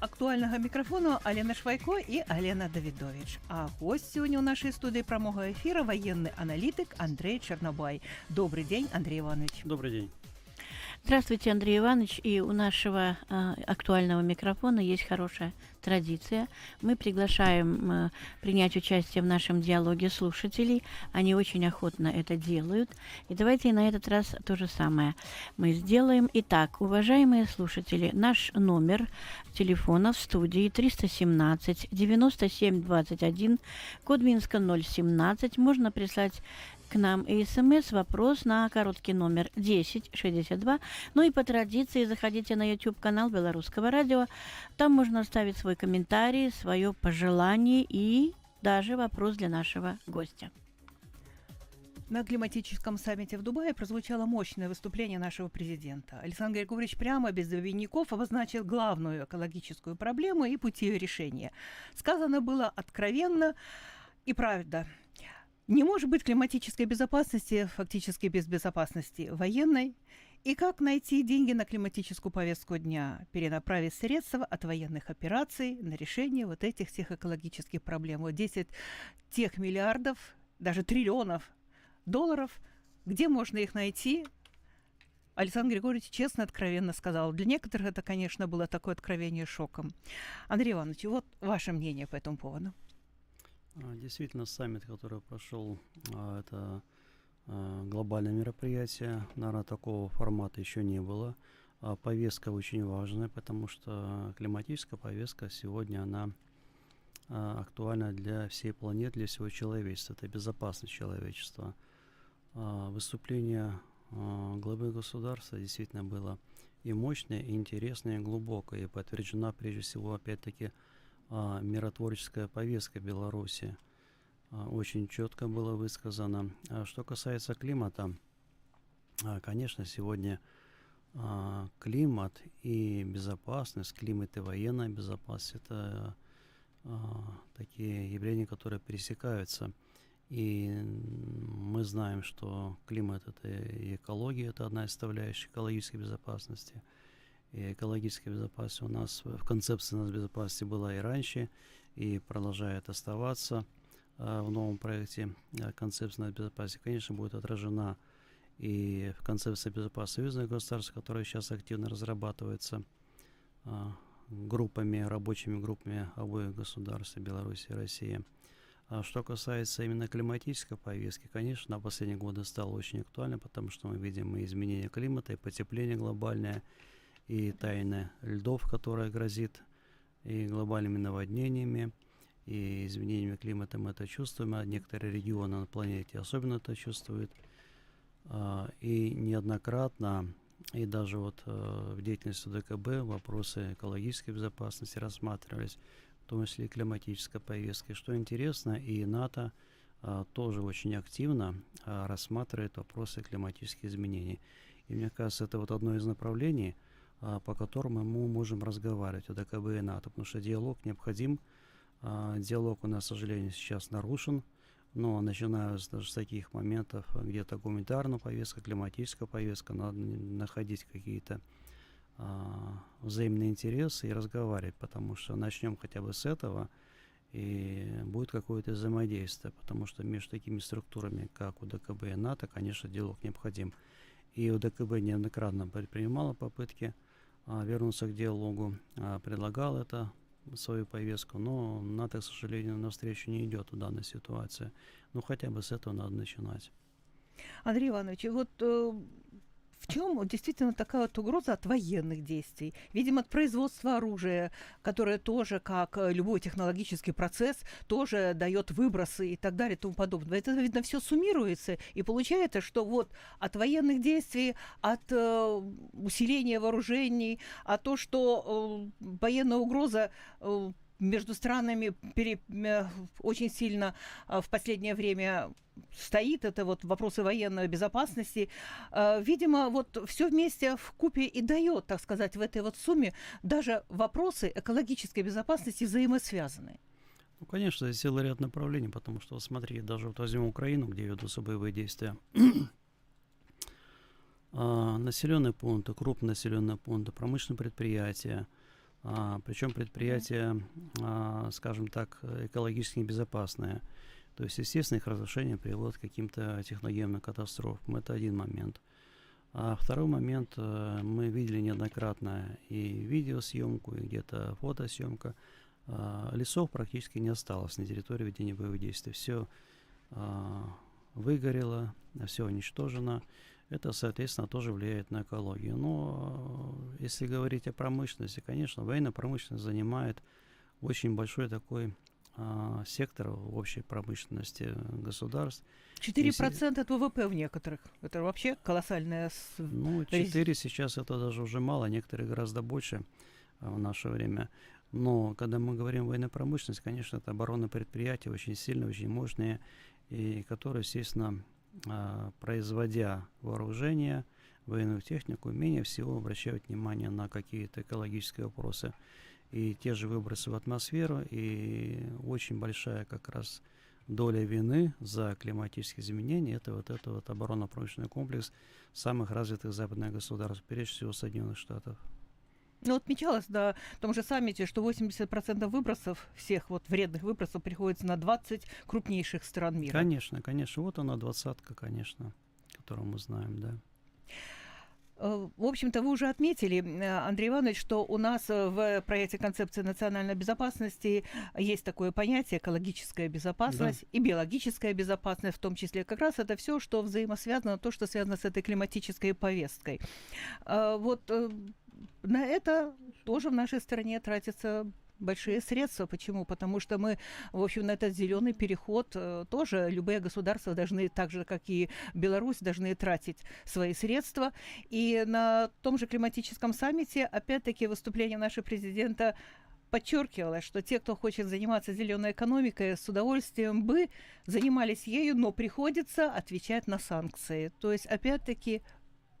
актуальнага мікрафону Алена Швайко і Алена Давідович. А гость сёння ў нашай студыі прамога эфіра ваенны аналітык Андрей Чернобай. Добрый день, Андрей Иванович. Добрый день. Здравствуйте, Андрей Иванович. И у нашего э, актуального микрофона есть хорошая традиция. Мы приглашаем э, принять участие в нашем диалоге слушателей. Они очень охотно это делают. И давайте на этот раз то же самое мы сделаем. Итак, уважаемые слушатели, наш номер телефона в студии 317 97 21, код Минска 017. Можно прислать к нам и смс вопрос на короткий номер 1062. Ну и по традиции заходите на YouTube канал Белорусского радио. Там можно оставить свой комментарий, свое пожелание и даже вопрос для нашего гостя. На климатическом саммите в Дубае прозвучало мощное выступление нашего президента. Александр Григорьевич прямо без двойников обозначил главную экологическую проблему и пути ее решения. Сказано было откровенно и правда. Не может быть климатической безопасности фактически без безопасности военной. И как найти деньги на климатическую повестку дня, перенаправить средства от военных операций на решение вот этих всех экологических проблем. Вот 10 тех миллиардов, даже триллионов долларов, где можно их найти, Александр Григорьевич честно, откровенно сказал. Для некоторых это, конечно, было такое откровение шоком. Андрей Иванович, вот ваше мнение по этому поводу. А, действительно, саммит, который прошел, а, это а, глобальное мероприятие. Наверное, такого формата еще не было. Повестка очень важная, потому что климатическая повестка сегодня, она актуальна для всей планеты, для всего человечества. Это безопасность человечества. Выступление главы государства действительно было и мощное, и интересное, и глубокое, и подтверждена прежде всего, опять-таки, а, миротворческая повестка Беларуси. А, очень четко было высказано. А что касается климата, конечно, сегодня климат и безопасность, климат и военная безопасность – это такие явления, которые пересекаются. И мы знаем, что климат – это и экология, это одна из составляющих экологической безопасности – и экологической безопасности у нас в концепции нас безопасности была и раньше, и продолжает оставаться э, в новом проекте э, концепции безопасности, конечно, будет отражена и в концепции безопасности союзных государств, которая сейчас активно разрабатывается э, группами, рабочими группами обоих государств, Беларуси и России. А что касается именно климатической повестки, конечно, на последние годы стало очень актуально, потому что мы видим и изменение климата, и потепление глобальное, и тайна льдов, которая грозит и глобальными наводнениями, и изменениями климата мы это чувствуем, а некоторые регионы на планете особенно это чувствуют. А, и неоднократно, и даже вот э, в деятельности ДКБ вопросы экологической безопасности рассматривались, в том числе и климатической повестки. Что интересно, и НАТО а, тоже очень активно а, рассматривает вопросы климатических изменений. И мне кажется, это вот одно из направлений – по которому мы можем разговаривать о ДКБ и НАТО, потому что диалог необходим. А, диалог у нас, к сожалению, сейчас нарушен, но начиная с, даже с таких моментов, где-то гуманитарная повестка, климатическая повестка, надо находить какие-то а, взаимные интересы и разговаривать, потому что начнем хотя бы с этого, и будет какое-то взаимодействие, потому что между такими структурами, как у ДКБ и НАТО, конечно, диалог необходим. И у ДКБ неоднократно предпринимала попытки а, вернуться к диалогу, а, предлагал это свою повестку, но НАТО, к сожалению, навстречу не идет в данной ситуации. Ну, хотя бы с этого надо начинать. Андрей Иванович, вот э, в чем действительно такая вот угроза от военных действий? Видимо, от производства оружия, которое тоже, как э, любой технологический процесс, тоже дает выбросы и так далее и тому подобное. Это, видно, все суммируется, и получается, что вот от военных действий, от э, усиления вооружений, от то, что э, военная угроза э, между странами пере, э, очень сильно э, в последнее время стоит, это вот вопросы военной безопасности. Э, видимо, вот все вместе в купе и дает, так сказать, в этой вот сумме даже вопросы экологической безопасности взаимосвязаны. Ну, конечно, здесь целый ряд направлений, потому что, смотри, даже вот возьмем Украину, где ведутся боевые действия. а, населенные пункты, крупные населенные пункты, промышленные предприятия, а, причем предприятия, а, скажем так, экологически небезопасные. То есть, естественно, их разрушение приводит к каким-то техногенным катастрофам. Это один момент. А второй момент, э, мы видели неоднократно и видеосъемку, и где-то фотосъемка. А, лесов практически не осталось на территории ведения боевых действий. Все выгорело, все уничтожено. Это, соответственно, тоже влияет на экологию. Но э, если говорить о промышленности, конечно, военная промышленность занимает очень большой такой а, сектор общей промышленности государств. 4% Если... от ВВП в некоторых. Это вообще колоссальная... Ну, 4 сейчас это даже уже мало, некоторые гораздо больше а, в наше время. Но когда мы говорим военная промышленность, конечно, это оборонные предприятия, очень сильные, очень мощные, и которые, естественно, производя вооружение, военную технику, менее всего обращают внимание на какие-то экологические вопросы и те же выбросы в атмосферу, и очень большая как раз доля вины за климатические изменения это вот это вот оборонно-промышленный комплекс самых развитых западных государств, прежде всего Соединенных Штатов. Ну, отмечалось на том же саммите, что 80% выбросов, всех вот вредных выбросов, приходится на 20 крупнейших стран мира. Конечно, конечно. Вот она, двадцатка, конечно, которую мы знаем, да. Э, в общем-то, вы уже отметили, э, Андрей Иванович, что у нас э, в проекте концепции национальной безопасности есть такое понятие экологическая безопасность да. и биологическая безопасность, в том числе как раз это все, что взаимосвязано, то, что связано с этой климатической повесткой. Вот на это тоже в нашей стране тратится большие средства. Почему? Потому что мы, в общем, на этот зеленый переход э, тоже любые государства должны, так же, как и Беларусь, должны тратить свои средства. И на том же климатическом саммите, опять-таки, выступление нашего президента подчеркивала, что те, кто хочет заниматься зеленой экономикой, с удовольствием бы занимались ею, но приходится отвечать на санкции. То есть, опять-таки,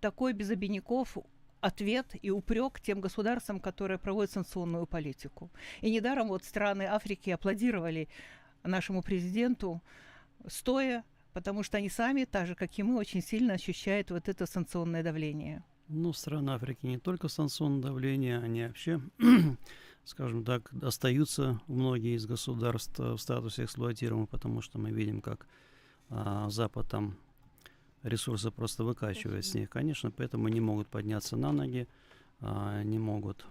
такой без обиняков ответ и упрек тем государствам, которые проводят санкционную политику. И недаром вот страны Африки аплодировали нашему президенту стоя, потому что они сами, так же, как и мы, очень сильно ощущают вот это санкционное давление. Ну, страны Африки не только санкционное давление, они вообще, скажем так, остаются многие из государств в статусе эксплуатируемых, потому что мы видим, как а, Запад там ресурсы просто выкачивает с них. Конечно, поэтому не могут подняться на ноги, а, не могут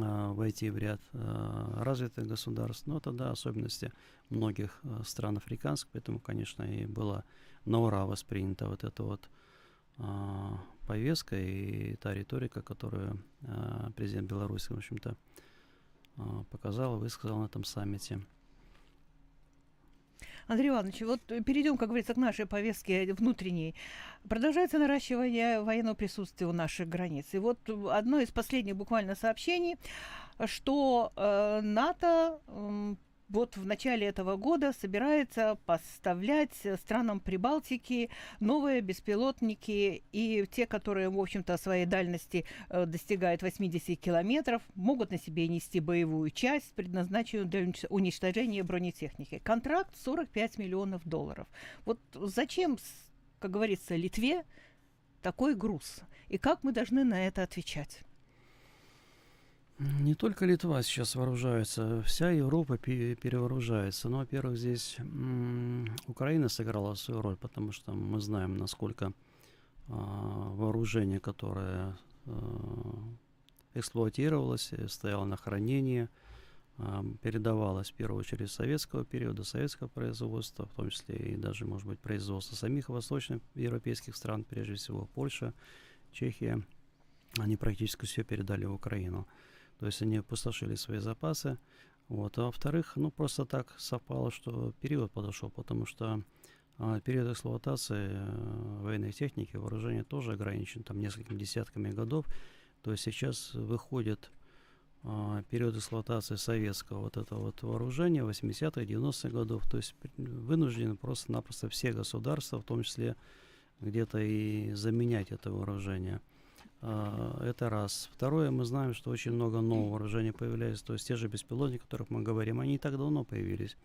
а, войти в ряд а, развитых государств. Но тогда особенности многих стран африканских, поэтому, конечно, и была на ура воспринята вот эта вот повестка и та риторика, которую президент Беларуси, в общем-то, показал, высказал на этом саммите. Андрей Иванович, вот перейдем, как говорится, к нашей повестке внутренней. Продолжается наращивание военного присутствия у наших границ. И вот одно из последних буквально сообщений, что э, НАТО э, вот в начале этого года собирается поставлять странам Прибалтики новые беспилотники, и те, которые, в общем-то, своей дальности э, достигают 80 километров, могут на себе нести боевую часть, предназначенную для уничтожения бронетехники. Контракт 45 миллионов долларов. Вот зачем, как говорится, Литве такой груз? И как мы должны на это отвечать? Не только Литва сейчас вооружается, вся Европа перевооружается. Но, во-первых, здесь Украина сыграла свою роль, потому что мы знаем, насколько а, вооружение, которое а, эксплуатировалось, стояло на хранении, а, передавалось в первую очередь советского периода, советского производства, в том числе и даже, может быть, производство самих восточных европейских стран, прежде всего Польша, Чехия. Они практически все передали в Украину. То есть они опустошили свои запасы. Вот. А во-вторых, ну просто так совпало, что период подошел, потому что а, период эксплуатации а, военной техники, вооружения тоже ограничен там несколькими десятками годов. То есть сейчас выходит а, период эксплуатации советского вот этого вот вооружения 80-х, 90-х годов. То есть вынуждены просто-напросто все государства, в том числе где-то и заменять это вооружение. А, это раз. Второе, мы знаем, что очень много нового вооружения появляется. То есть те же беспилотники, о которых мы говорим, они и так давно появились.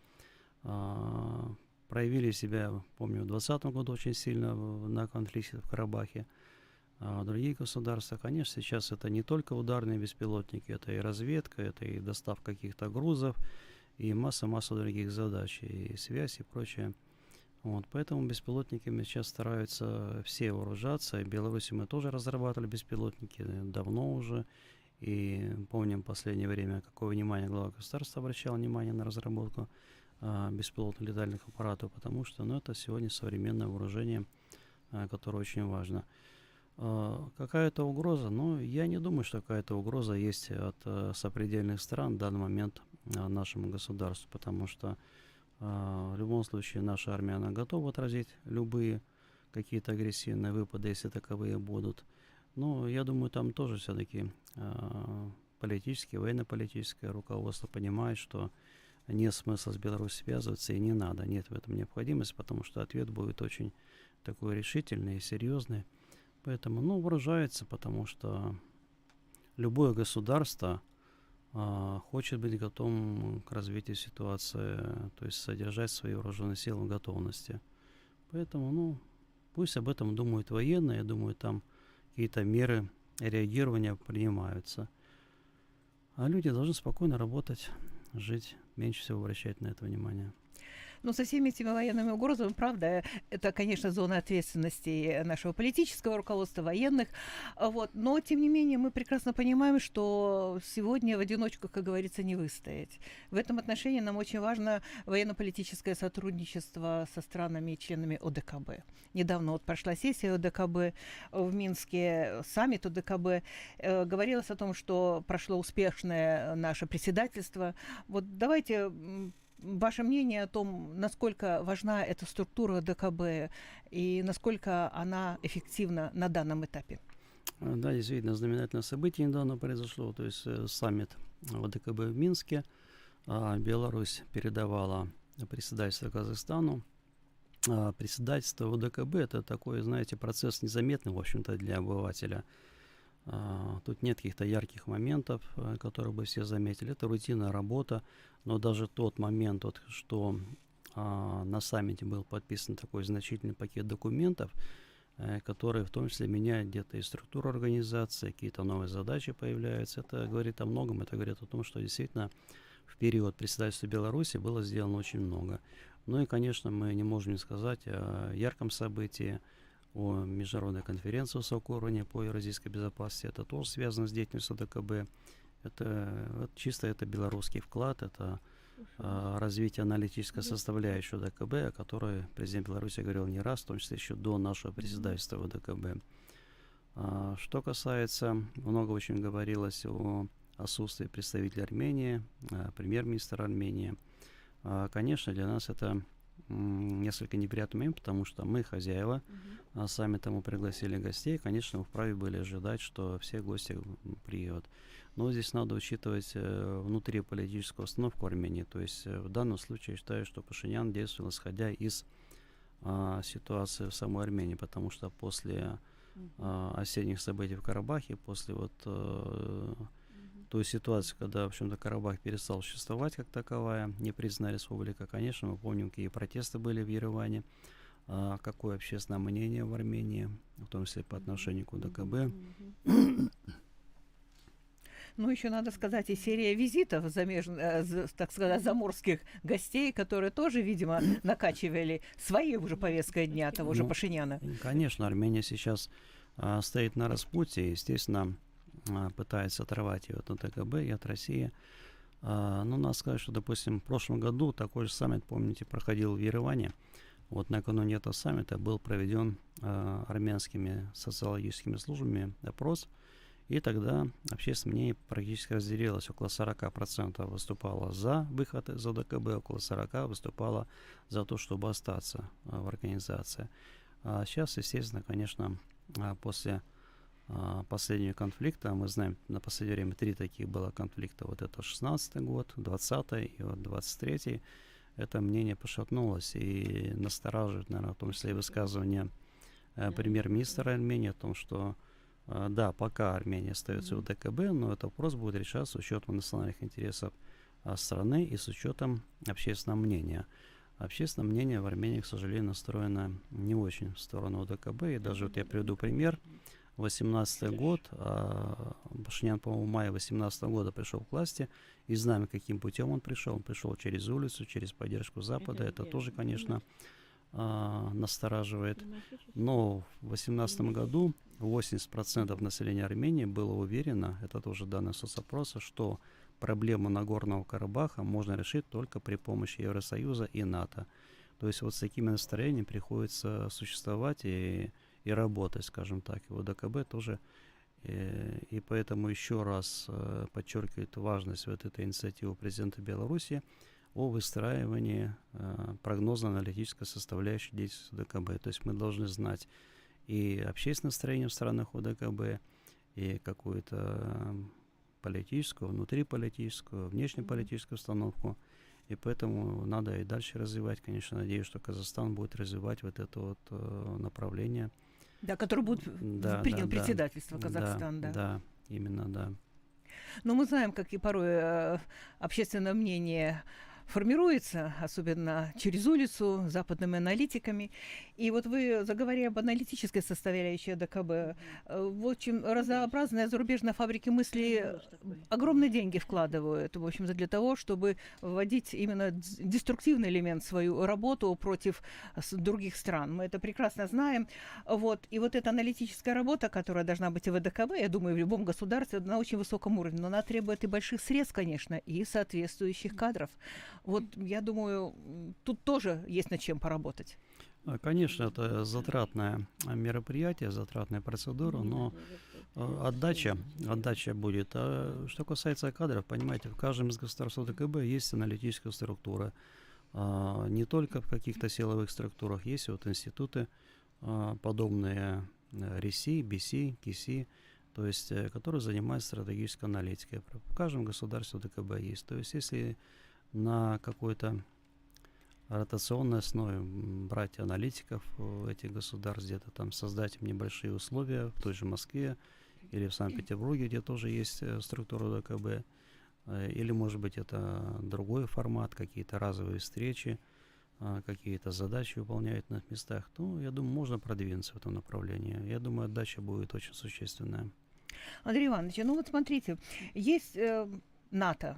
А, проявили себя, помню, в 2020 году очень сильно на конфликте в Карабахе. а другие государства. Конечно, сейчас это не только ударные беспилотники, это и разведка, это и доставка каких-то грузов, и масса-масса других задач, и связь, и прочее. Вот, поэтому беспилотниками сейчас стараются все вооружаться. В Беларуси мы тоже разрабатывали беспилотники давно уже. И помним в последнее время, какое внимание глава государства обращал внимание на разработку а, беспилотных летальных аппаратов, потому что ну, это сегодня современное вооружение, а, которое очень важно. А, какая-то угроза? Ну, я не думаю, что какая-то угроза есть от а, сопредельных стран в данный момент а, нашему государству, потому что в любом случае наша армия, она готова отразить любые какие-то агрессивные выпады, если таковые будут. Но я думаю, там тоже все-таки э, политическое, военно-политическое руководство понимает, что нет смысла с Беларусью связываться и не надо, нет в этом необходимости, потому что ответ будет очень такой решительный и серьезный. Поэтому, ну, выражается, потому что любое государство хочет быть готовым к развитию ситуации, то есть содержать свои вооруженные силы в готовности. Поэтому, ну, пусть об этом думают военные, я думаю, там какие-то меры реагирования принимаются. А люди должны спокойно работать, жить, меньше всего обращать на это внимание. Но со всеми этими военными угрозами, правда, это, конечно, зона ответственности нашего политического руководства, военных. А вот. Но, тем не менее, мы прекрасно понимаем, что сегодня в одиночку, как говорится, не выстоять. В этом отношении нам очень важно военно-политическое сотрудничество со странами и членами ОДКБ. Недавно вот прошла сессия ОДКБ в Минске, саммит ОДКБ. Э, говорилось о том, что прошло успешное наше председательство. Вот давайте ваше мнение о том, насколько важна эта структура ДКБ и насколько она эффективна на данном этапе? А, да, действительно, знаменательное событие недавно произошло, то есть э, саммит ОДКБ в Минске. А Беларусь передавала председательство Казахстану. А председательство ОДКБ – это такой, знаете, процесс незаметный, в общем-то, для обывателя – тут нет каких-то ярких моментов, э, которые бы все заметили. Это рутинная работа, но даже тот момент, вот, что а, на саммите был подписан такой значительный пакет документов, э, которые в том числе меняют где-то и структуру организации, какие-то новые задачи появляются. Это говорит о многом, это говорит о том, что действительно в период председательства Беларуси было сделано очень много. Ну и, конечно, мы не можем не сказать о ярком событии, о международной конференции уровня по евразийской безопасности. Это тоже связано с деятельностью ДКБ. Это вот, чисто это белорусский вклад, это а, развитие аналитической составляющей ДКБ, о которой президент Беларуси говорил не раз, в том числе еще до нашего председательства в ДКБ. А, что касается, много очень говорилось о отсутствии представителя Армении, а, премьер-министра Армении. А, конечно, для нас это несколько неприятный момент, потому что мы хозяева, uh-huh. а сами тому пригласили гостей, конечно, мы вправе были ожидать, что все гости приедут. Но здесь надо учитывать э, внутри политическую установку Армении. То есть э, в данном случае я считаю, что Пашинян действовал исходя из э, ситуации в самой Армении, потому что после э, осенних событий в Карабахе, после вот э, той ситуации, когда, в общем-то, Карабах перестал существовать как таковая, не признали республика, конечно, мы помним, какие протесты были в Ереване, а, какое общественное мнение в Армении, в том числе по отношению к УДКБ. Ну, еще надо сказать, и серия визитов, замеж... Э, так сказать, заморских гостей, которые тоже, видимо, накачивали своей уже повесткой дня того ну, же Пашиняна. Конечно, Армения сейчас а, стоит на распутье, естественно, пытается оторвать ее от НТКБ и от России. А, ну, надо сказать, что, допустим, в прошлом году такой же саммит, помните, проходил в Ереване. Вот накануне этого саммита был проведен а, армянскими социологическими службами опрос, и тогда общественное мнение практически разделилось. Около 40% выступало за выход из ОДКБ, около 40% выступало за то, чтобы остаться в организации. А сейчас, естественно, конечно, после а, последнего конфликта. Мы знаем, на последнее время три таких было конфликта. Вот это 16 год, 20 и вот 23 Это мнение пошатнулось и настораживает, наверное, в том числе и высказывание э, премьер-министра Армении о том, что э, да, пока Армения остается в ДКБ, но этот вопрос будет решаться с учетом национальных интересов э, страны и с учетом общественного мнения. Общественное мнение в Армении, к сожалению, настроено не очень в сторону ДКБ. И даже вот я приведу пример. 18 год, а Пашинян, по-моему, в мае 18 года пришел к власти, и знаем, каким путем он пришел. Он пришел через улицу, через поддержку Запада. Это, тоже, конечно, а, настораживает. Но в 2018 году 80% населения Армении было уверено, это тоже данные соцопроса, что проблему Нагорного Карабаха можно решить только при помощи Евросоюза и НАТО. То есть вот с такими настроениями приходится существовать и, и работать, скажем так. Вот ДКБ тоже э, и поэтому еще раз э, подчеркивает важность вот этой инициативы президента Беларуси о выстраивании э, прогнозно-аналитической составляющей деятельности ДКБ. То есть мы должны знать и общественное настроение в странах ОДКБ, и какую-то политическую, внутриполитическую, внешнеполитическую установку. И поэтому надо и дальше развивать. Конечно, надеюсь, что Казахстан будет развивать вот это вот э, направление. Да, которое будет да, принял да, председательство да, Казахстана, да. Да, именно, да. Но мы знаем, как и порой э, общественное мнение формируется, особенно через улицу, западными аналитиками. И вот вы заговорили об аналитической составляющей ДКБ. Э, в общем, разнообразные зарубежные фабрики мысли огромные деньги вкладывают, в общем, для того, чтобы вводить именно деструктивный элемент в свою работу против других стран. Мы это прекрасно знаем. Вот. И вот эта аналитическая работа, которая должна быть в ДКБ, я думаю, в любом государстве, на очень высоком уровне, но она требует и больших средств, конечно, и соответствующих кадров. Вот я думаю, тут тоже есть над чем поработать. А, конечно, это затратное мероприятие, затратная процедура, но а, отдача, отдача будет. А что касается кадров, понимаете, в каждом из государств ДКБ есть аналитическая структура. А, не только в каких-то силовых структурах, есть вот институты, подобные РИСИ, БИСИ, КИСИ, то есть, э, которые занимаются стратегической аналитикой. В каждом государстве ДКБ есть. То есть, если на какой-то ротационной основе брать аналитиков этих государств, где-то там создать им небольшие условия в той же Москве или в Санкт-Петербурге, где тоже есть э, структура ДКБ, э, или, может быть, это другой формат, какие-то разовые встречи, а, какие-то задачи выполняют на местах, то, я думаю, можно продвинуться в этом направлении. Я думаю, отдача будет очень существенная. Андрей Иванович, ну вот смотрите, есть э, НАТО,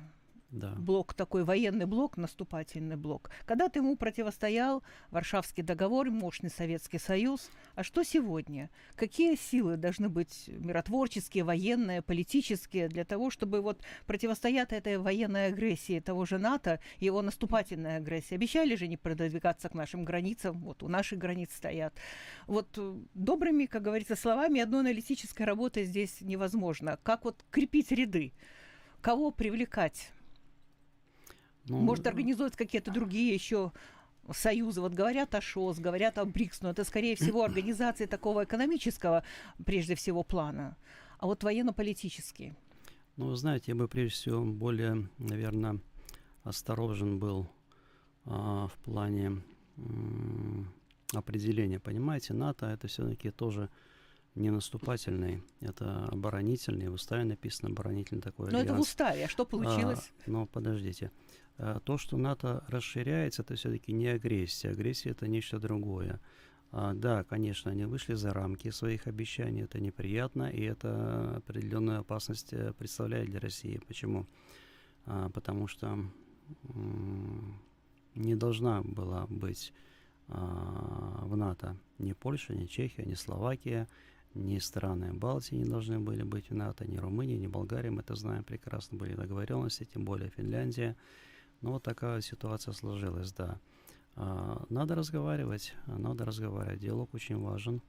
да. блок такой, военный блок, наступательный блок. Когда-то ему противостоял Варшавский договор, мощный Советский Союз. А что сегодня? Какие силы должны быть миротворческие, военные, политические для того, чтобы вот противостоять этой военной агрессии того же НАТО, его наступательной агрессии? Обещали же не продвигаться к нашим границам, вот у наших границ стоят. Вот э, добрыми, как говорится, словами одной аналитической работы здесь невозможно. Как вот крепить ряды? Кого привлекать? Ну, Может, организовать какие-то другие еще союзы. Вот говорят о ШОС, говорят о БРИКС, но это, скорее всего, организации такого экономического, прежде всего, плана. А вот военно-политические. Ну, вы знаете, я бы, прежде всего, более, наверное, осторожен был а, в плане м- определения. Понимаете, НАТО это все-таки тоже не наступательный, это оборонительный. В уставе написано оборонительный такой Но альянс. это в уставе, а что получилось? А, но подождите. А, то, что НАТО расширяется, это все-таки не агрессия. Агрессия это нечто другое. А, да, конечно, они вышли за рамки своих обещаний, это неприятно, и это определенную опасность э, представляет для России. Почему? А, потому что не должна была быть а, в НАТО ни Польша, ни Чехия, ни Словакия, ни страны Балтии не должны были быть в НАТО, ни Румыния, ни Болгария, мы это знаем прекрасно, были договоренности, тем более Финляндия. Ну, вот такая ситуация сложилась, да. А, надо разговаривать, надо разговаривать. Диалог очень важен.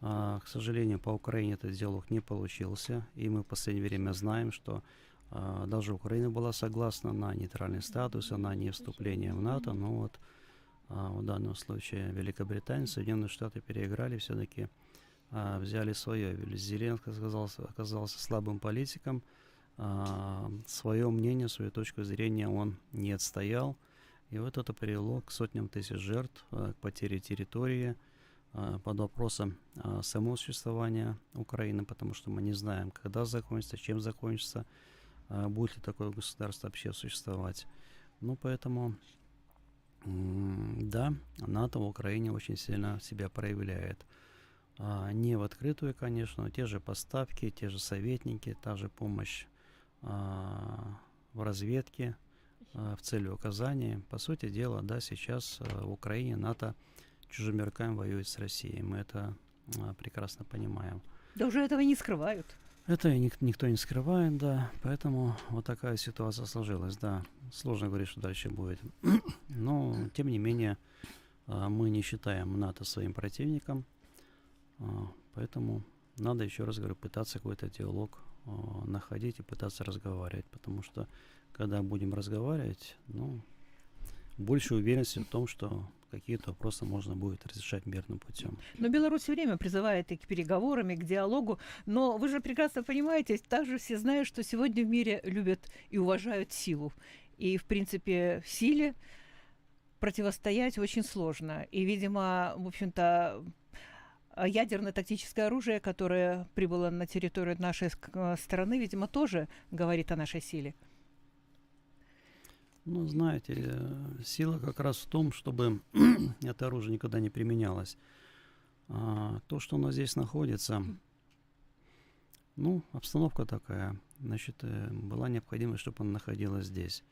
А, к сожалению, по Украине этот диалог не получился, и мы в последнее время знаем, что а, даже Украина была согласна на нейтральный статус, на не вступление в НАТО, но вот а, в данном случае Великобритания, Соединенные Штаты переиграли все-таки а, взяли свое. Зеленский оказался, оказался слабым политиком, а, свое мнение, свою точку зрения он не отстоял. И вот это привело к сотням тысяч жертв, а, к потере территории, а, под вопросом а, самого существования Украины, потому что мы не знаем, когда закончится, чем закончится, а, будет ли такое государство вообще существовать. Ну, поэтому, да, НАТО в Украине очень сильно себя проявляет. не в открытую, конечно, но те же поставки, те же советники, та же помощь в разведке а, в цели указания. По сути дела, да, сейчас а, в Украине НАТО чужими руками воюет с Россией. Мы это а, прекрасно понимаем. Да уже этого не скрывают. Это ник- никто не скрывает, да, поэтому вот такая ситуация сложилась, да. Сложно говорить, что дальше будет. Но, тем не менее, а, мы не считаем НАТО своим противником, а, поэтому надо, еще раз говорю, пытаться какой-то диалог а, находить и пытаться разговаривать, потому что, когда будем разговаривать, ну, больше уверенности в том, что какие-то вопросы можно будет разрешать мирным путем. Но Беларусь время призывает и к переговорам, и к диалогу. Но вы же прекрасно понимаете, также все знают, что сегодня в мире любят и уважают силу. И, в принципе, силе противостоять очень сложно. И, видимо, в общем-то, а ядерное тактическое оружие, которое прибыло на территорию нашей э, страны, видимо, тоже говорит о нашей силе. Ну, знаете, э, сила как раз в том, чтобы это оружие никогда не применялось. А, то, что оно здесь находится, ну, обстановка такая. Значит, э, была необходимость, чтобы оно находилось здесь.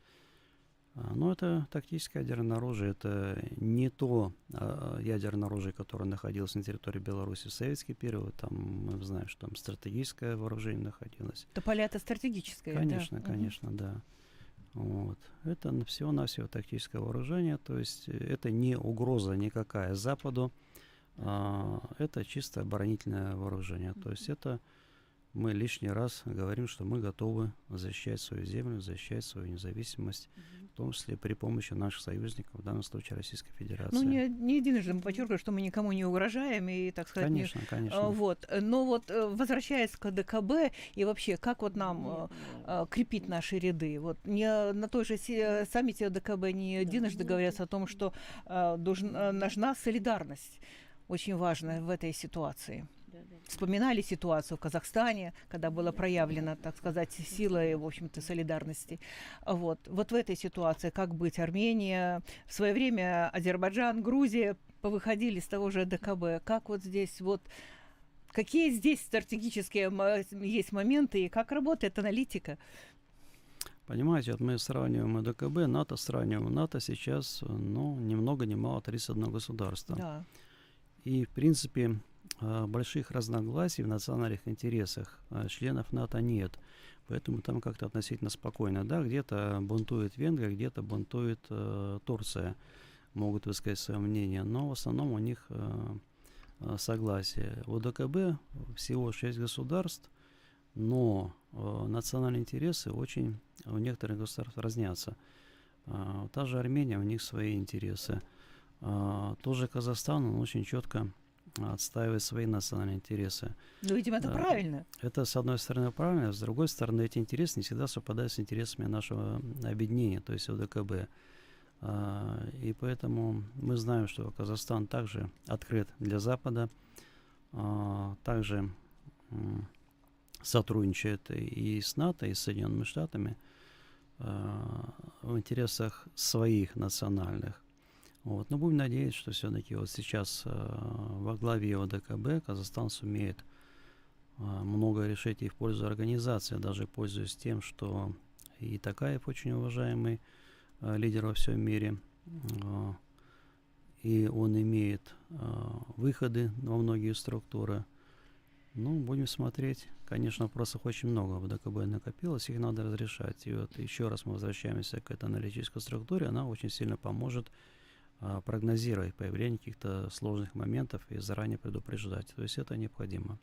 А, но это тактическое ядерное оружие, это не то а, ядерное оружие, которое находилось на территории Беларуси в советский период. Там мы знаем, что там стратегическое вооружение находилось. Тополя это стратегическое. да. Конечно, Мгм. конечно, да. Вот. Это на- всего-навсего тактическое вооружение, то есть э, это не угроза никакая Западу, а, это чисто оборонительное вооружение. То есть это мы лишний раз говорим, что мы готовы защищать свою землю, защищать свою независимость, в том числе при помощи наших союзников, в данном случае Российской Федерации. Ну, не, не единожды мы подчеркиваем, что мы никому не угрожаем и, так сказать, не- конечно, А, конечно. Вот. Но вот э, возвращаясь к ДКБ и вообще, как вот нам э, э, крепить наши ряды? Вот не на той же саммите ДКБ не единожды говорят о том, что э, э, нужна солидарность очень важная в этой ситуации. Вспоминали ситуацию в Казахстане, когда была проявлена, так сказать, сила, и, в общем-то, солидарности. Вот. вот в этой ситуации как быть? Армения, в свое время Азербайджан, Грузия повыходили с того же ДКБ. Как вот здесь вот Какие здесь стратегические есть моменты и как работает аналитика? Понимаете, вот мы сравниваем ДКБ, НАТО сравниваем. НАТО сейчас, ну, ни много ни мало 31 государство. Да. И, в принципе, больших разногласий в национальных интересах а, членов НАТО нет. Поэтому там как-то относительно спокойно. Да, где-то бунтует Венгрия, где-то бунтует э, Турция. Могут высказать свое мнение. Но в основном у них э, э, согласие. У ДКБ всего 6 государств, но э, национальные интересы очень у некоторых государств разнятся. А, та же Армения, у них свои интересы. А, тоже Казахстан, он очень четко отстаивает свои национальные интересы. Ну, видимо, это Да. правильно. Это, с одной стороны, правильно, а с другой стороны, эти интересы не всегда совпадают с интересами нашего объединения, то есть ОДКБ. А, И поэтому мы знаем, что Казахстан также открыт для Запада, а, также сотрудничает и с НАТО, и с Соединенными Штатами а, в интересах своих национальных. Вот. Но будем надеяться, что все-таки вот сейчас а, во главе ОДКБ Казахстан сумеет а, много решить и в пользу организации, даже пользуясь тем, что и Такаев очень уважаемый а, лидер во всем мире, а, и он имеет а, выходы во многие структуры. Ну, будем смотреть. Конечно, вопросов очень много в ДКБ накопилось, их надо разрешать. И вот еще раз мы возвращаемся к этой аналитической структуре, она очень сильно поможет прогнозировать появление каких-то сложных моментов и заранее предупреждать. То есть это необходимо.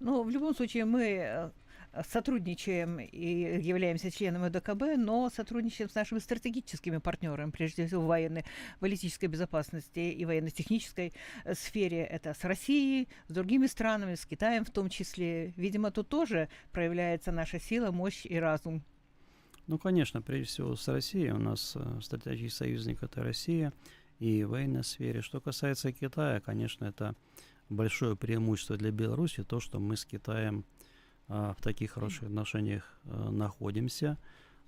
Ну, в любом случае, мы э, сотрудничаем и являемся членами ДКБ, но сотрудничаем с нашими стратегическими партнерами, прежде всего в военной, политической безопасности и военно-технической э, сфере. Это с Россией, с другими странами, с Китаем в том числе. Видимо, тут тоже проявляется наша сила, мощь и разум. Ну, конечно, прежде всего с Россией. У нас э, стратегический союзник это Россия и в сфере. Что касается Китая, конечно, это большое преимущество для Беларуси, то, что мы с Китаем а, в таких хороших отношениях а, находимся,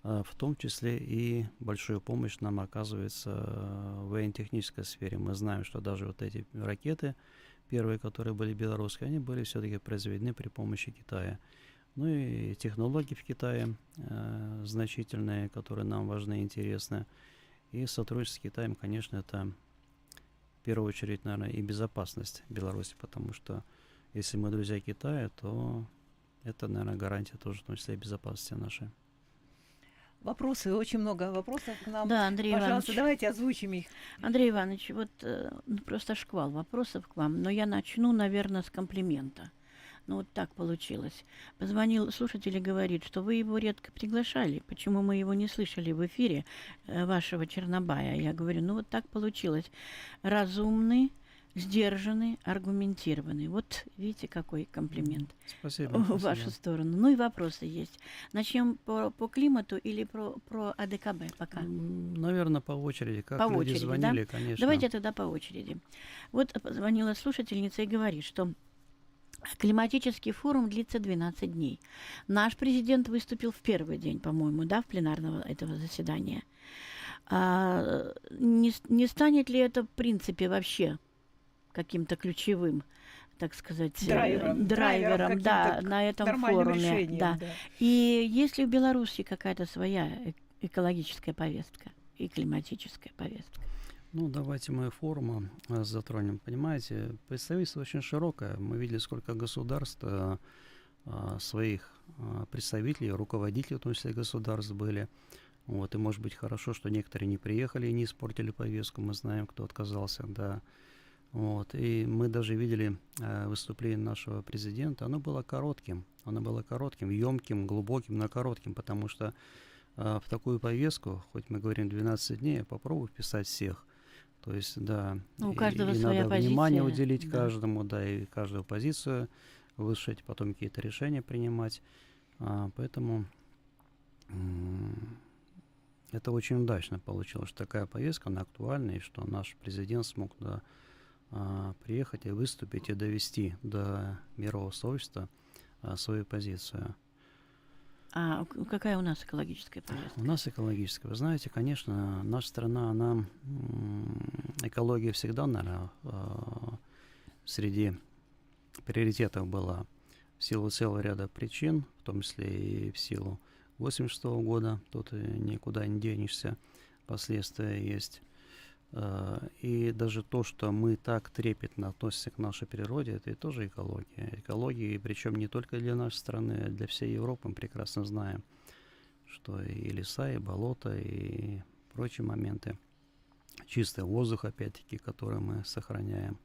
а, в том числе и большую помощь нам оказывается а, в военно-технической сфере. Мы знаем, что даже вот эти ракеты, первые, которые были белорусские, они были все-таки произведены при помощи Китая. Ну и технологии в Китае э, значительные, которые нам важны и интересны. И сотрудничество с Китаем, конечно, это в первую очередь, наверное, и безопасность Беларуси, потому что если мы друзья Китая, то это, наверное, гарантия тоже, в том числе и безопасности нашей. Вопросы, очень много вопросов к нам. Да, Андрей Пожалуйста, Иванович. давайте озвучим их. Андрей Иванович, вот э, ну, просто шквал вопросов к вам, но я начну, наверное, с комплимента. Ну вот так получилось. Позвонил слушатель и говорит, что вы его редко приглашали. Почему мы его не слышали в эфире э, вашего Чернобая? Я говорю, ну вот так получилось. Разумный, сдержанный, аргументированный. Вот видите, какой комплимент Спасибо. в спасибо. вашу сторону. Ну и вопросы есть. Начнем по, по климату или про, про АДКБ пока? Наверное, по очереди. Как По люди очереди, да? звонили, конечно. Давайте тогда по очереди. Вот позвонила слушательница и говорит, что климатический форум длится 12 дней. Наш президент выступил в первый день, по-моему, да, в пленарного этого заседания. А, не, не станет ли это, в принципе, вообще каким-то ключевым, так сказать, э, Драйвером, драйвером, да, каким-то к на этом форуме. решением, да. да. И есть ли в Беларуси какая-то своя экологическая повестка и климатическая повестка? Ну, давайте мы форума э, затронем. Понимаете, представительство очень широкое. Мы видели, сколько государств, э, э, своих представителей, руководителей, в том числе государств были. Вот, и может быть хорошо, что некоторые не приехали и не испортили повестку. Мы знаем, кто отказался, да. Вот, и мы даже видели э, выступление нашего президента. Оно было коротким. Оно было коротким, емким, глубоким, но коротким, потому что в такую повестку, хоть мы говорим 12 дней, попробуй вписать всех. То есть, да, Ну, у и- каждого и своя надо внимание позиция, уделить да. каждому, да, и каждую позицию вышить, потом какие-то решения принимать. А, поэтому это очень удачно получилось, что такая повестка, она актуальна, и что наш президент смог да, а, приехать и выступить, и довести до мирового сообщества а, свою позицию. А какая у нас экологическая повестка? У нас экологическая. Вы знаете, конечно, наша страна, она экология всегда, наверное, среди приоритетов была в силу целого ряда причин, в том числе и в силу 86 года, тут и никуда не денешься, последствия есть. Э, И даже то, что мы так трепетно относимся к нашей природе, это и тоже экология. Экология, причем не только для нашей страны, а для всей Европы, мы прекрасно знаем что и леса, и болота, и прочие моменты. Чистый воздух, опять-таки, который мы сохраняем.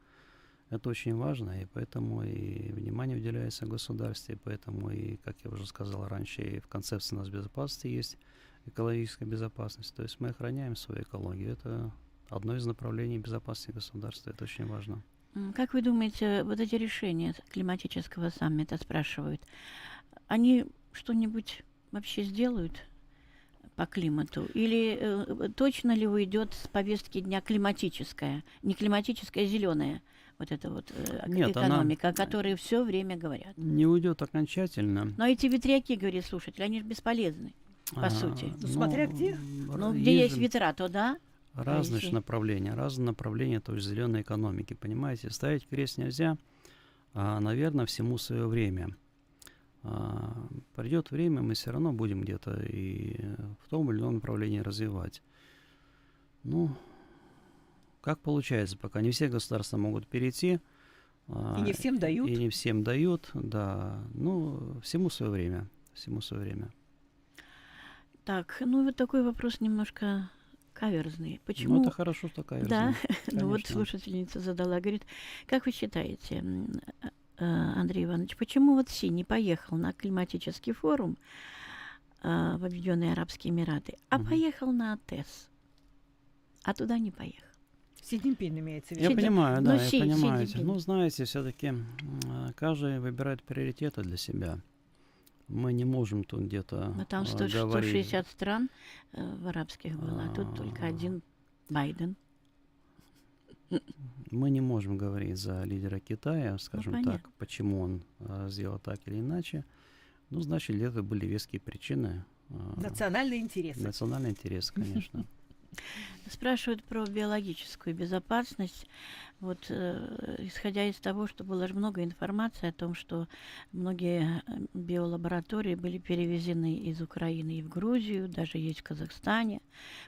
Это очень важно, и поэтому и внимание уделяется государству, и поэтому, и, как я уже сказал раньше, и в концепции у нас безопасности есть экологическая безопасность. То есть мы охраняем свою экологию. Это одно из направлений безопасности государства. Это очень важно. Как вы думаете, вот эти решения климатического саммита спрашивают, они что-нибудь вообще сделают по климату? Или э, точно ли уйдет с повестки дня климатическая, не климатическая, а зеленая? Вот эта вот э, Нет, она- экономика, о которой все время говорят. Не уйдет окончательно. Но эти ветряки, говорит слушатель, они же бесполезны. по сути. Ну, смотря где. Ну, где есть ветра, то да. Разные если- ж направления, разные направления той же зеленой экономики, понимаете? Ставить крест нельзя, а, наверное, всему свое время. А, придет время, мы все равно будем где-то и в том или ином направлении развивать. Ну, как получается, пока не все государства могут перейти. а, И не всем дают. И не всем дают, да. Ну, всему свое время. Всему свое время. Так, ну вот такой вопрос немножко каверзный. Почему? Ну, это хорошо, что такая Да, ну вот слушательница задала, говорит, как вы считаете, э, э, Андрей Иванович, почему вот Си не поехал на климатический форум э, в Объединенные Арабские Эмираты, а Мгм. поехал на АТЭС, а туда не поехал? Си Цзиньпин имеется в Я виду. Си- понимаю, ну, да, Си- я Си понимаю. Ну, знаете, все-таки каждый выбирает приоритеты для себя. Мы не можем тут где-то Ну там а, 100 говорить. 160 стран э, в арабских было, а тут только А. один Байден. Мы не можем говорить за лидера Китая, скажем понятно. так, почему он а, сделал так или иначе. Ну, значит, для этого были веские причины. а, Национальные интересы. национальный интерес, конечно. Спрашивают про биологическую безопасность. Вот э, исходя из того, что было же много информации о том, что многие э, биолаборатории были перевезены из Украины и в Грузию, даже есть в Казахстане.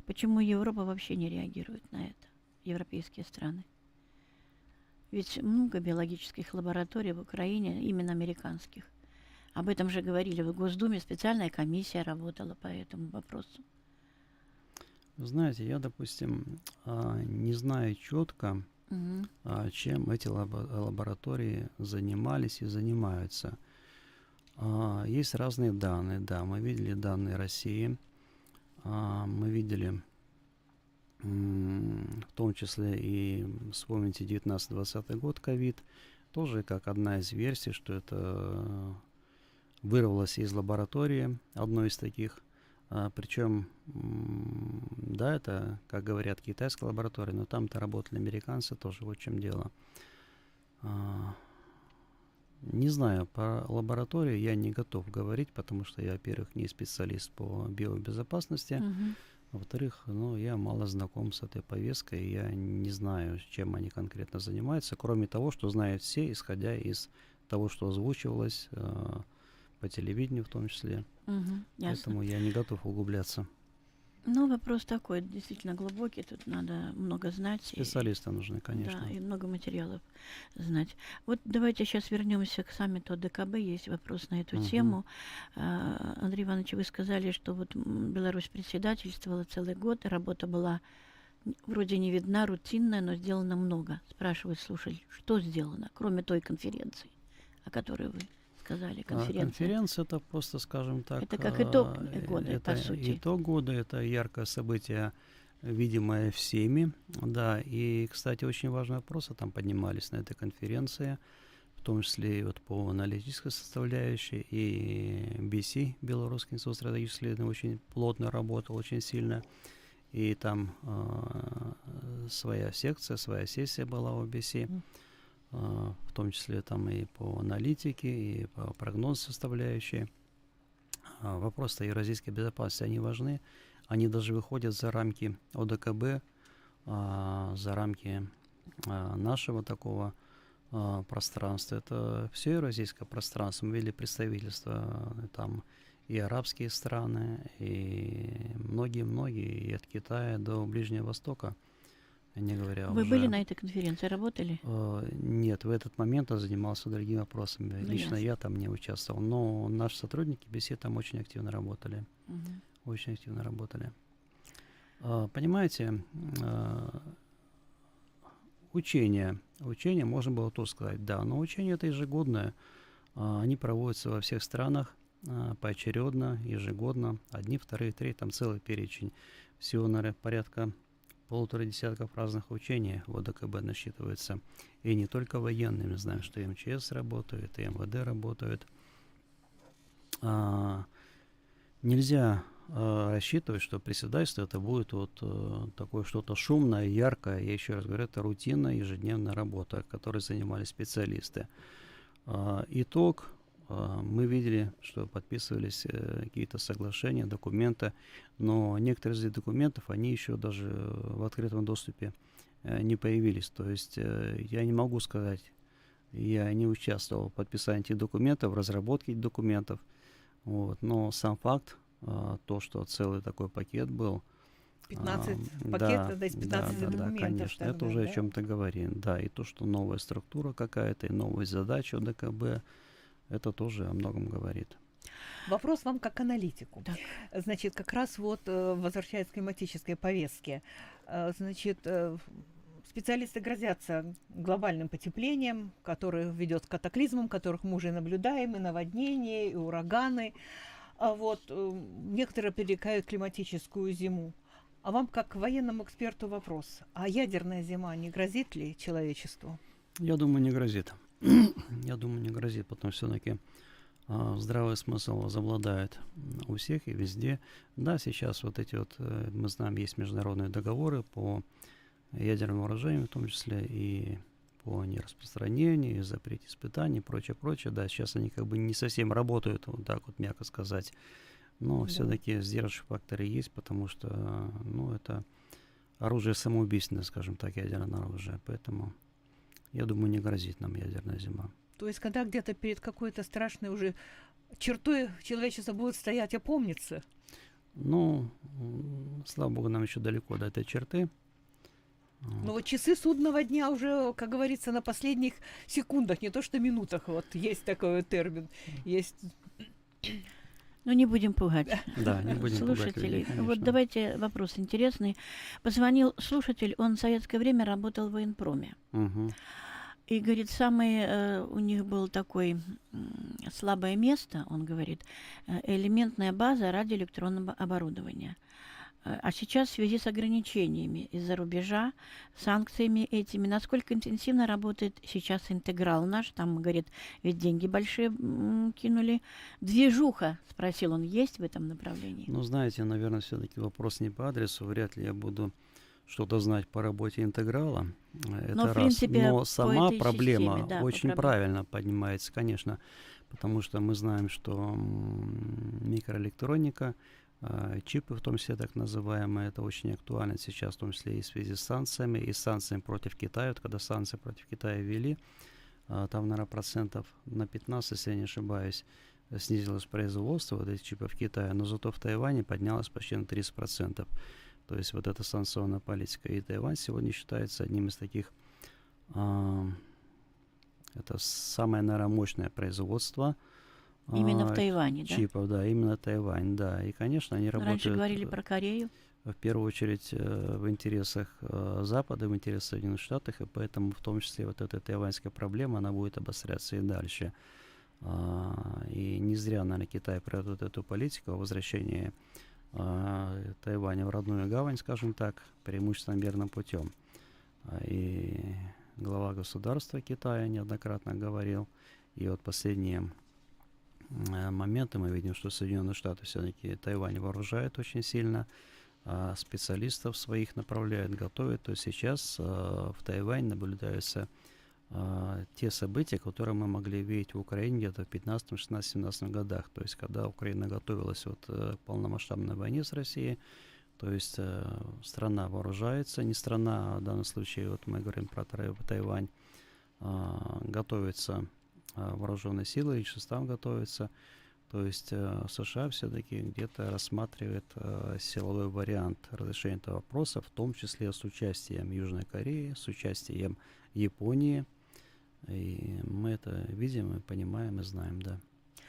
Почему Европа вообще не реагирует на это, европейские страны? Ведь много биологических лабораторий в Украине, именно американских. Об этом же говорили в Госдуме, специальная комиссия работала по этому вопросу. Знаете, я, допустим, а, не знаю четко, Мгм. а, чем эти лабо- лаборатории занимались и занимаются. А, Есть разные данные, да, мы видели данные России, мы видели в том числе и, вспомните, 19-20 год, ковид, тоже как одна из версий, что это вырвалось из лаборатории, одной из таких, а, причем, да, это, как говорят, китайская лаборатория, но там-то работали американцы, тоже вот в чем дело. А, не знаю, по лаборатории я не готов говорить, потому что я, во-первых, не специалист по биобезопасности, Мгм. во-вторых, ну, я мало знаком с этой повесткой, я не знаю, чем они конкретно занимаются, кроме того, что знают все, исходя из того, что озвучивалось э, по телевидению в том числе. Ясно. Поэтому я не готов углубляться. Ну, вопрос такой, действительно глубокий, тут надо много знать. и- Специалисты нужны, конечно. Да, и много материалов знать. Вот давайте сейчас вернемся к саммиту ДКБ. Есть вопрос на эту Мгм. тему. А, Андрей Иванович, вы сказали, что вот Беларусь председательствовала целый год, и работа была вроде не видна, рутинная, но сделано много. Спрашивают слушатель, что сделано, кроме той конференции, о которой вы сказали, А конференция. Конференция это просто, скажем так, Это как итог а, года, это по сути. Итог года это яркое событие, видимое всеми. Да, и, кстати, очень важные вопросы там поднимались на этой конференции, в том числе и вот по аналитической составляющей, и BC, Белорусский институт стратегических исследований, очень плотно работал, очень сильно. И там а, своя секция, своя сессия была у BC. Мгм. А, в том числе там и по аналитике, и по прогноз составляющей. А, Вопросы евразийской безопасности, они важны. Они даже выходят за рамки ОДКБ, а, за рамки нашего такого пространства. Это все евразийское пространство. Мы видели представительства э, там и арабские страны, и многие-многие, и от Китая до Ближнего Востока, не говоря Вы уже... были на этой конференции, работали? Э, Нет, в этот момент я занимался другими вопросами. Ну, Лично ясно. я там не участвовал. Но наши сотрудники беседы там очень активно работали. Мгм. Очень активно работали. А, Понимаете, а, учения, учения, можно было то сказать, да, но учения это ежегодное. А, Они проводятся во всех странах поочередно, ежегодно. Одни, вторые, третьи, там целый перечень. Всего, наверное, порядка полутора десятков разных учений в ОДКБ насчитывается. И не только военные, мы знаем, что и МЧС работает, и МВД работают. А, нельзя а, рассчитывать, что председательство это будет вот э, такое что-то шумное, яркое. Я еще раз говорю, это рутинная ежедневная работа, которой занимались специалисты. А, итог. А, мы видели, что подписывались э, какие-то соглашения, документы, но некоторые из этих документов, они еще даже в открытом доступе э, не появились. То есть э, я не могу сказать, я не участвовал в подписании этих документов, в разработке этих документов. Вот. Но сам факт, то, что целый такой пакет был. 15 а, пакетов, да, из 15 да, да, документов конечно, это уже да? о чем-то говорит. Да, и то, что новая структура какая-то, и новые задачи ОДКБ, это тоже о многом говорит. Вопрос вам как аналитику. Так. Значит, как раз вот э, возвращаясь к климатической повестке, э, значит, э, специалисты грозятся глобальным потеплением, которое ведет к катаклизмам, которых мы уже наблюдаем, и наводнения, и ураганы. А вот некоторые пререкают климатическую зиму. А вам, как военному эксперту, вопрос. А ядерная зима не грозит ли человечеству? Я думаю, не грозит. Я думаю, не грозит, потому что все-таки здравый смысл возобладает у всех и везде. Да, сейчас вот эти вот, э, мы знаем, есть международные договоры по ядерным вооружениям, в том числе и по нераспространению, и запрете испытаний, и прочее, прочее. Да, сейчас они как бы не совсем работают, вот так вот мягко сказать. Но Да. все-таки сдерживающие факторы есть, потому что, ну, это оружие самоубийственное, скажем так, ядерное оружие. Поэтому, я думаю, не грозит нам ядерная зима. То есть, когда где-то перед какой-то страшной уже чертой человечество будет стоять, опомниться. Ну, слава богу, нам еще далеко до этой черты. Но вот часы судного дня уже, как говорится, на последних секундах, не то что минутах, вот есть такой термин. Есть Ну, не будем пугать. Да, не будем пугать слушателей. людей, вот давайте вопрос интересный. Позвонил слушатель, он в советское время работал в военпроме. Мгм. И говорит, самое э, у них было такое м, слабое место, он говорит, э, элементная база радиоэлектронного оборудования. Э, А сейчас в связи с ограничениями из-за рубежа, санкциями этими, насколько интенсивно работает сейчас интеграл наш, там, говорит, ведь деньги большие кинули. Движуха, спросил он, есть в этом направлении? Ну, знаете, наверное, все-таки вопрос не по адресу. Вряд ли я буду что-то знать по работе интеграла. Э, Это Но, раз. принципе, Но сама проблема системе, да, очень проблеме. правильно поднимается, конечно, потому что мы знаем, что микроэлектроника, чипы в том числе так называемые, это очень актуально сейчас, в том числе и в связи с санкциями, и с санкциями против Китая. Вот когда санкции против Китая ввели, а, там, наверное, процентов на 15, если я не ошибаюсь, э, снизилось производство вот этих чипов в Китае, но зато в Тайване поднялось почти на 30%. То есть вот эта санкционная политика. И Тайвань сегодня считается одним из таких, а, это самое, наверное, мощное производство Именно а, в Тайване, да? чипов, да, именно Тайвань, да. И, конечно, они работают Раньше говорили э, про Корею. в первую очередь э, в интересах э, Запада, в интересах Соединенных Штатов, и поэтому в том числе вот эта тайваньская проблема, она будет обостряться и дальше. А, и не зря, наверное, Китай проводит эту политику о возвращении а, Тайваня в родную гавань, скажем так, преимущественно мирным путем. А, И глава государства Китая неоднократно говорил, и вот последние э, моменты мы видим, что Соединенные Штаты все-таки Тайвань вооружает очень сильно, а специалистов своих направляют, готовят. То есть сейчас а, в Тайване наблюдаются а, те события, которые мы могли видеть в Украине где-то в 15, 16, 17 годах. То есть когда Украина готовилась вот, э, к полномасштабной войне с Россией, то есть э, страна вооружается, не страна, а в данном случае вот мы говорим про Тай- Тайвань, а, готовится вооруженные силы, и состав готовится. То есть э, США все-таки где-то рассматривает э, силовой вариант разрешения этого вопроса, в том числе с участием Южной Кореи, с участием Японии. И мы это видим, и понимаем, и знаем, да.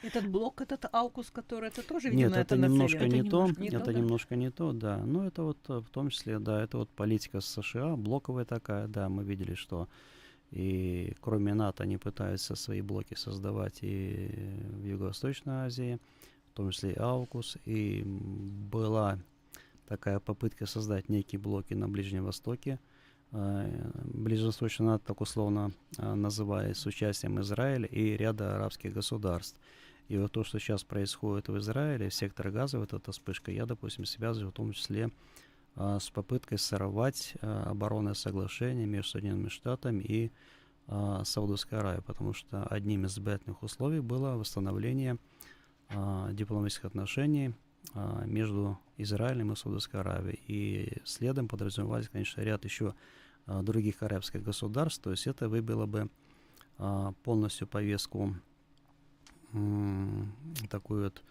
этот блок, этот аукус, который это тоже, Нет, видимо, это, это немножко не то, немножко не это то, да? немножко не то, да. Но это вот э, в том числе, да, это вот политика США, блоковая такая, да, мы видели, что и кроме НАТО они пытаются свои блоки создавать и в Юго-Восточной Азии, в том числе и Аукус, и была такая попытка создать некие блоки на Ближнем Востоке, э, Ближневосточный НАТО так условно э, называя с участием Израиля и ряда арабских государств. И вот то, что сейчас происходит в Израиле, сектор газа, вот эта вспышка, я, допустим, связываю в том числе с попыткой сорвать а, оборонное соглашение между Соединенными Штатами и а, Саудовской Аравией, потому что одним из обязательных условий было восстановление а, дипломатических отношений а, между Израилем и Саудовской Аравией. И следом подразумевались, конечно, ряд еще а, других арабских государств, то есть это выбило бы а, полностью повестку такую вот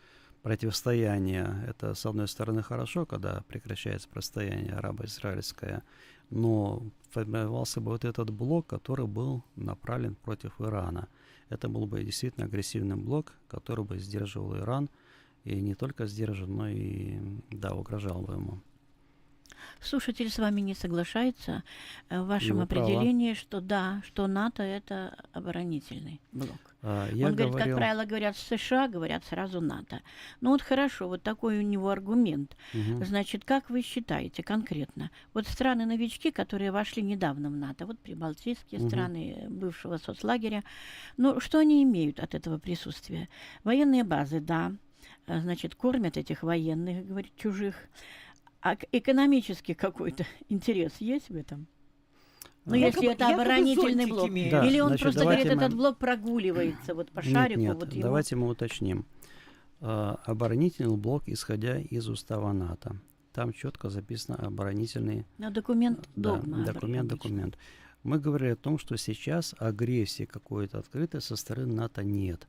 противостояние. Это, с одной стороны, хорошо, когда прекращается противостояние арабо-израильское, но формировался бы вот этот блок, который был направлен против Ирана. Это был бы действительно агрессивный блок, который бы сдерживал Иран, и не только сдержан, но и, да, угрожал бы ему. Слушатель с вами не соглашается э, в вашем Его права. определении, что да, что НАТО это оборонительный блок. А, Я Он говорит, как говорил- правило, говорят США, говорят сразу НАТО. Ну вот хорошо, вот такой у него аргумент. Мгм. Значит, как вы считаете конкретно? Вот страны-новички, которые вошли недавно в НАТО, вот прибалтийские Мгм. страны э, бывшего соцлагеря, ну что они имеют от этого присутствия? Военные базы, да, э, значит, кормят этих военных, говорит, чужих. А экономический какой-то интерес есть в этом? Ну, А, если это оборонительный блок. Да, Или он значит, просто говорит, мы- этот блок прогуливается вот по Нет, шарику. нет, вот ему- давайте мы уточним. А, оборонительный блок, исходя из устава НАТО. там четко записано оборонительные Но документ да, догма. документ, документ. Мы говорили о том, что сейчас агрессии какой-то открытой со стороны НАТО нет.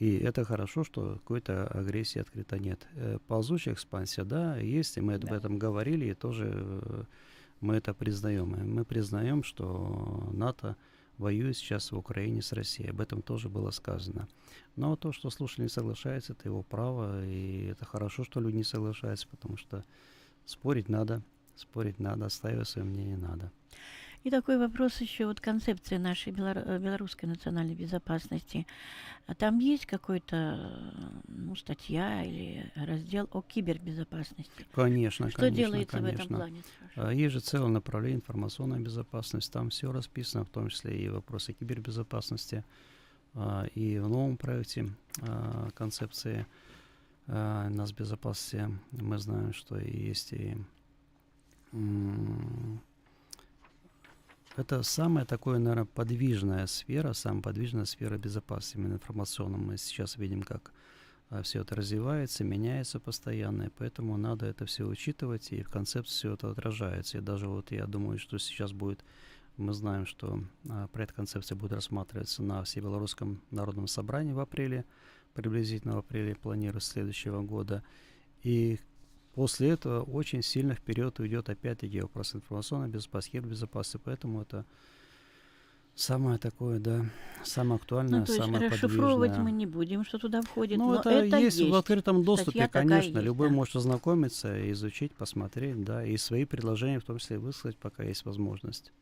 И это хорошо, что какой-то агрессии открыто нет. Э, Ползучая экспансия, да, есть, и мы об Да. этом говорили, и тоже э, мы это признаем. И мы признаем, что НАТО воюет сейчас в Украине с Россией. Об этом тоже было сказано. Но то, что слушатель не соглашается, это его право, и это хорошо, что люди не соглашаются, потому что спорить надо, спорить надо, отстаивать свое мнение надо. И такой вопрос еще, вот концепция нашей э, белорусской национальной безопасности. А Там есть какой-то, э, ну, статья или раздел о кибербезопасности? Конечно, Что конечно, делается в этом конечно. плане? спрашиваю? А, Есть же целое направление информационная безопасность, там все расписано, в том числе и вопросы кибербезопасности. А, И в новом проекте а, концепции нас безопасности мы знаем, что есть и это самая такая, наверное, подвижная сфера, самая подвижная сфера безопасности именно информационная. Мы сейчас видим, как все это развивается, меняется постоянно, и поэтому надо это все учитывать, и в концепции все это отражается. И даже вот я думаю, что сейчас будет, мы знаем, что а, проект концепции будет рассматриваться на Всебелорусском народном собрании в апреле, приблизительно в апреле планируется следующего года. И после этого очень сильно вперед уйдет опять-таки вопрос информационной безопасности, безопасности, поэтому это самое такое, да, самое актуальное, Ну, то есть самое расшифровывать подвижное. мы не будем, что туда входит, Ну, но это, это, есть, в открытом доступе, Статья конечно. есть, Любой да. может ознакомиться, изучить, посмотреть, да, и свои предложения в том числе высказать, пока есть возможность.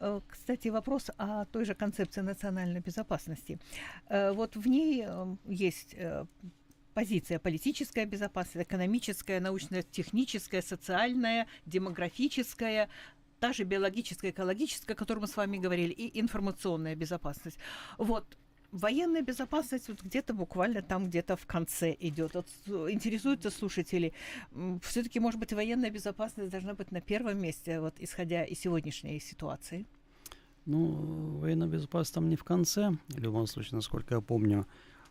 Э, Кстати, вопрос о той же концепции национальной безопасности. Э, Вот в ней э, есть позиция политическая безопасность, экономическая, научно-техническая, социальная, демографическая, та же биологическая, экологическая, о которой мы с вами говорили, и информационная безопасность. Вот военная безопасность вот где-то буквально там где-то в конце идет. Вот интересуются слушатели. Все-таки, может быть, военная безопасность должна быть на первом месте, вот исходя из сегодняшней ситуации. Ну, военная безопасность там не в конце, в любом случае, насколько я помню.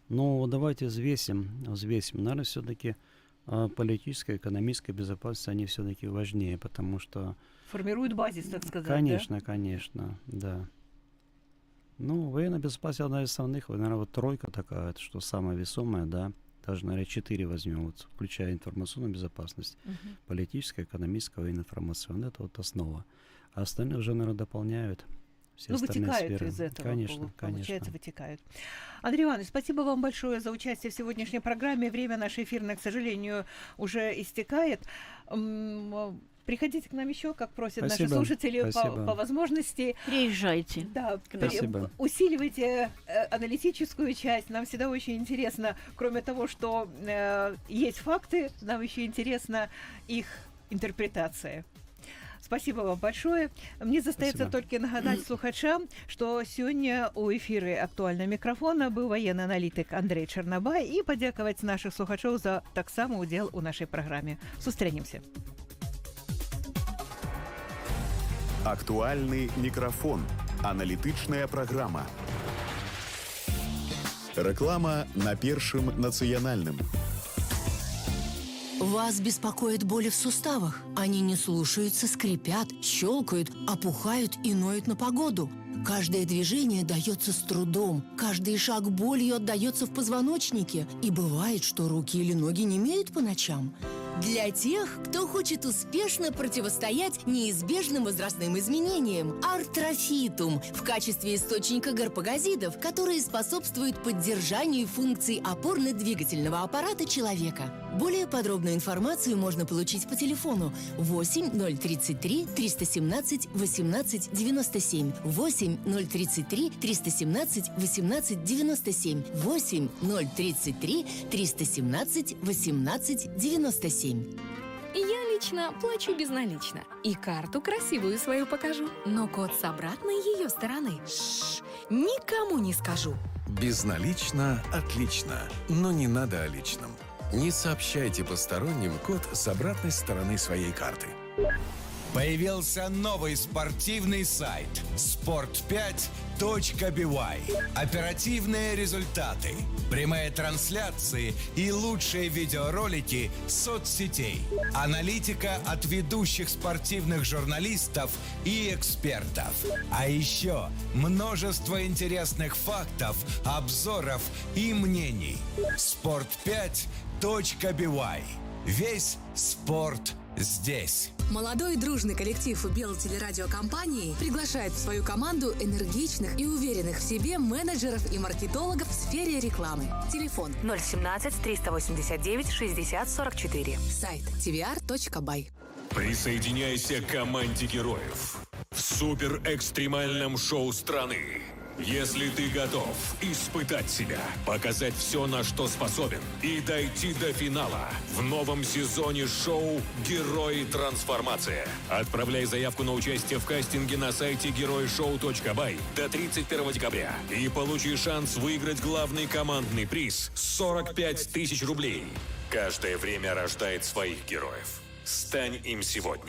Но давайте взвесим, взвесим. Наверное, все-таки политическая, экономическая безопасность, они все-таки важнее, потому что Формирует базис, так сказать. да? Конечно, конечно, да. Ну, военная безопасность одна из основных, наверное, вот тройка такая, что самая весомая, да, даже, наверное, четыре возьмем, вот, включая информационную безопасность, Мгм. политическая, экономическая, военно-информационная, это вот основа. А остальные уже, наверное, дополняют все Ну, вытекают сферы. из этого, Конечно, полу- конечно. получается, вытекают. Андрей Иванович, спасибо вам большое за участие в сегодняшней программе. Время наше эфирное, к сожалению, уже истекает. Э, Приходите к нам еще, как просят наши Спасибо, слушатели, по, спасибо. по возможности. Приезжайте. Да, Спасибо. усиливайте э, аналитическую часть. Нам всегда очень интересно, кроме того, что э, есть факты, нам еще интересна их интерпретация. Спасибо вам большое. Мне застаецца Спасибо. толькі нагадаць слухачам, што сёння ў эфіры актуальна мікрафона быў ваенны аналітык Андрей Чарнабай і падзякаваць нашых слухачоў за таксама ўдзел у нашай праграме. Сустрэнемся. Актуальны мікрафон. Аналітычная праграма. Рэклама на першым нацыянальным. Вас беспокоят боли в суставах? Они не слушаются, скрипят, щелкают, опухают и ноют на погоду. Каждое движение дается с трудом, каждый шаг болью отдается в позвоночнике. И бывает, что руки или ноги не имеют по ночам. Для тех, кто хочет успешно противостоять неизбежным возрастным изменениям, артрофитум в качестве источника гарпагозидов, которые способствуют поддержанию функций опорно-двигательного аппарата человека. Более подробную информацию можно получить по телефону 8 033 317 18 97 8 033 317 18 97 8 033 317 18 97 Я лично плачу безналично. И карту красивую свою покажу. Но код с обратной ее стороны. Шш, никому не скажу. Безналично отлично, но не надо о личном. Не сообщайте посторонним код с обратной стороны своей карты. Появился новый спортивный сайт sport5.by. Оперативные результаты, прямые трансляции и лучшие видеоролики соцсетей. Аналитика от ведущих спортивных журналистов и экспертов. А еще множество интересных фактов, обзоров и мнений. Sport5.by. Весь спорт здесь. Молодой дружный коллектив Белой телерадиокомпании приглашает в свою команду энергичных и уверенных в себе менеджеров и маркетологов в сфере рекламы. Телефон 017 389 60 44. Сайт tvr.by. Присоединяйся к команде героев в супер-экстремальном шоу страны. Если ты готов испытать себя, показать все, на что способен, и дойти до финала в новом сезоне шоу «Герои трансформация». Отправляй заявку на участие в кастинге на сайте героишоу.бай до 31 декабря и получи шанс выиграть главный командный приз – 45 тысяч рублей. Каждое время рождает своих героев. Стань им сегодня.